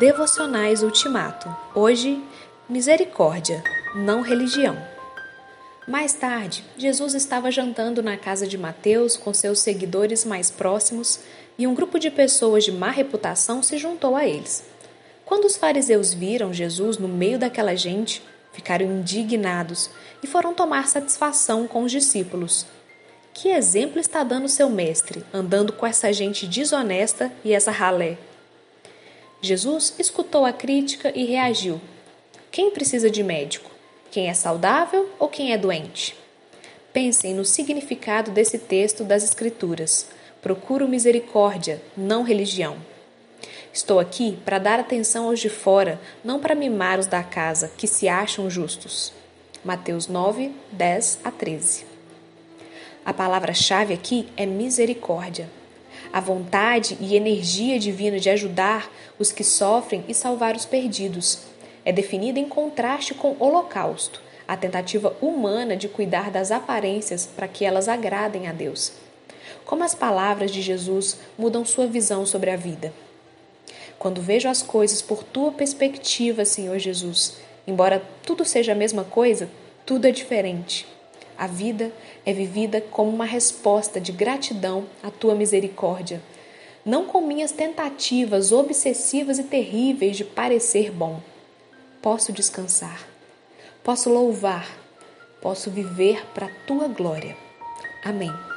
Devocionais Ultimato. Hoje, misericórdia, não religião. Mais tarde, Jesus estava jantando na casa de Mateus com seus seguidores mais próximos e um grupo de pessoas de má reputação se juntou a eles. Quando os fariseus viram Jesus no meio daquela gente, ficaram indignados e foram tomar satisfação com os discípulos. Que exemplo está dando seu mestre, andando com essa gente desonesta e essa ralé? Jesus escutou a crítica e reagiu. Quem precisa de médico? Quem é saudável ou quem é doente? Pensem no significado desse texto das Escrituras. Procuro misericórdia, não religião. Estou aqui para dar atenção aos de fora, não para mimar os da casa, que se acham justos. Mateus 9, 10 a 13. A palavra-chave aqui é misericórdia a vontade e energia divina de ajudar os que sofrem e salvar os perdidos. É definida em contraste com o holocausto, a tentativa humana de cuidar das aparências para que elas agradem a Deus. Como as palavras de Jesus mudam sua visão sobre a vida. Quando vejo as coisas por tua perspectiva, Senhor Jesus, embora tudo seja a mesma coisa, tudo é diferente. A vida é vivida como uma resposta de gratidão à tua misericórdia, não com minhas tentativas obsessivas e terríveis de parecer bom. Posso descansar, posso louvar, posso viver para a tua glória. Amém.